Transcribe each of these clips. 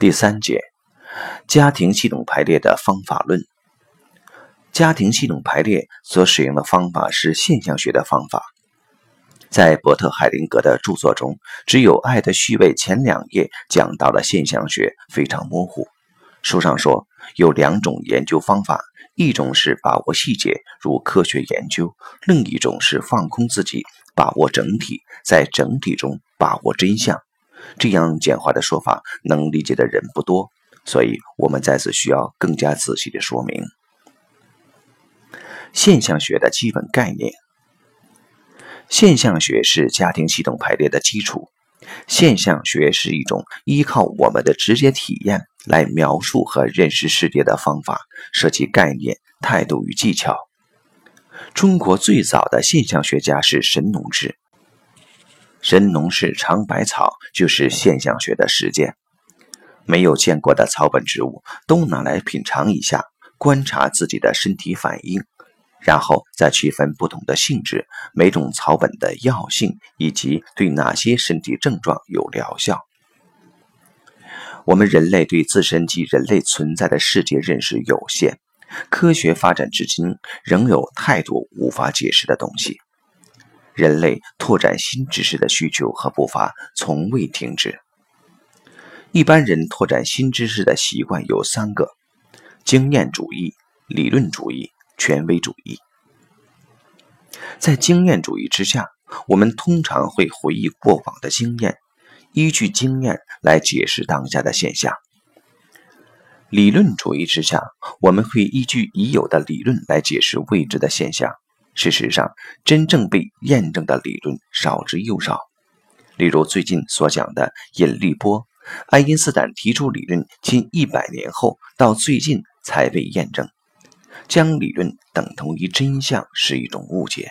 第三节，家庭系统排列的方法论。家庭系统排列所使用的方法是现象学的方法。在伯特海灵格的著作中，只有《爱的序位》前两页讲到了现象学，非常模糊。书上说有两种研究方法，一种是把握细节，如科学研究；另一种是放空自己，把握整体，在整体中把握真相。这样简化的说法能理解的人不多，所以我们在此需要更加仔细的说明现象学的基本概念。现象学是家庭系统排列的基础。现象学是一种依靠我们的直接体验来描述和认识世界的方法，涉及概念、态度与技巧。中国最早的现象学家是神农氏。神农氏尝百草就是现象学的实践，没有见过的草本植物都拿来品尝一下，观察自己的身体反应，然后再区分不同的性质、每种草本的药性以及对哪些身体症状有疗效。我们人类对自身及人类存在的世界认识有限，科学发展至今仍有太多无法解释的东西。人类拓展新知识的需求和步伐从未停止。一般人拓展新知识的习惯有三个：经验主义、理论主义、权威主义。在经验主义之下，我们通常会回忆过往的经验，依据经验来解释当下的现象；理论主义之下，我们会依据已有的理论来解释未知的现象。事实上，真正被验证的理论少之又少。例如，最近所讲的引力波，爱因斯坦提出理论近一百年后，到最近才被验证。将理论等同于真相是一种误解。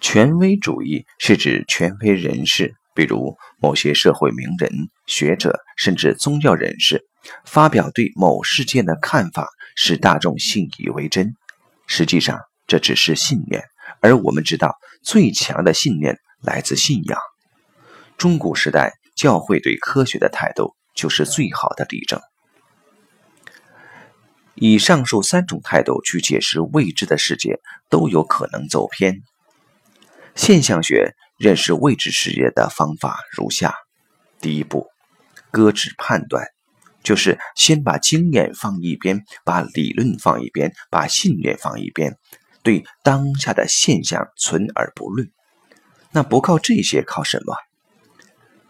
权威主义是指权威人士，比如某些社会名人、学者，甚至宗教人士，发表对某事件的看法，使大众信以为真。实际上，这只是信念，而我们知道，最强的信念来自信仰。中古时代教会对科学的态度就是最好的例证。以上述三种态度去解释未知的世界，都有可能走偏。现象学认识未知世界的方法如下：第一步，搁置判断。就是先把经验放一边，把理论放一边，把信念放一边，对当下的现象存而不论。那不靠这些，靠什么？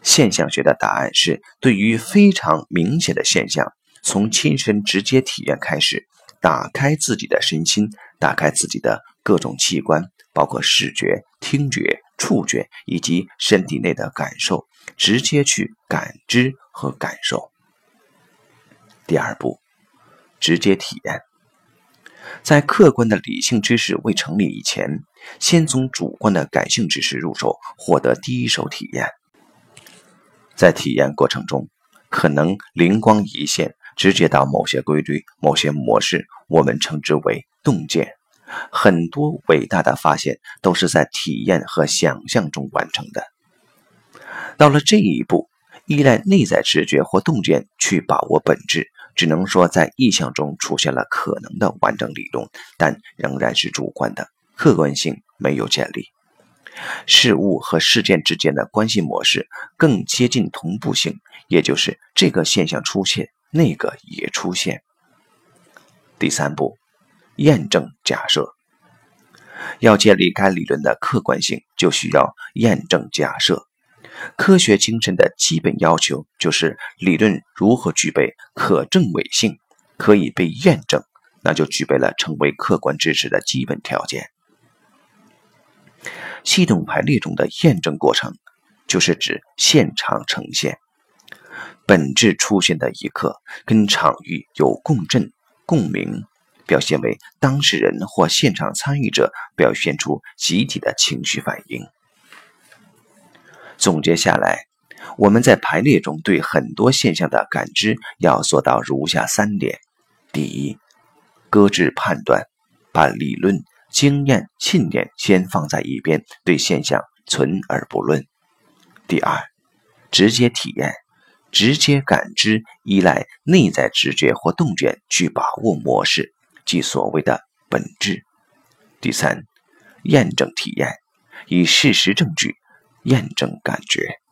现象学的答案是：对于非常明显的现象，从亲身直接体验开始，打开自己的身心，打开自己的各种器官，包括视觉、听觉、触觉以及身体内的感受，直接去感知和感受。第二步，直接体验。在客观的理性知识未成立以前，先从主观的感性知识入手，获得第一手体验。在体验过程中，可能灵光一现，直接到某些规律、某些模式，我们称之为洞见。很多伟大的发现都是在体验和想象中完成的。到了这一步。依赖内在直觉或洞见去把握本质，只能说在意象中出现了可能的完整理论，但仍然是主观的，客观性没有建立。事物和事件之间的关系模式更接近同步性，也就是这个现象出现，那个也出现。第三步，验证假设。要建立该理论的客观性，就需要验证假设。科学精神的基本要求就是理论如何具备可证伪性，可以被验证，那就具备了成为客观知识的基本条件。系统排列中的验证过程，就是指现场呈现，本质出现的一刻，跟场域有共振、共鸣，表现为当事人或现场参与者表现出集体的情绪反应。总结下来，我们在排列中对很多现象的感知要做到如下三点：第一，搁置判断，把理论、经验、信念先放在一边，对现象存而不论；第二，直接体验，直接感知依赖内在直觉或洞见去把握模式，即所谓的本质。第三，验证体验，以事实证据验证感觉。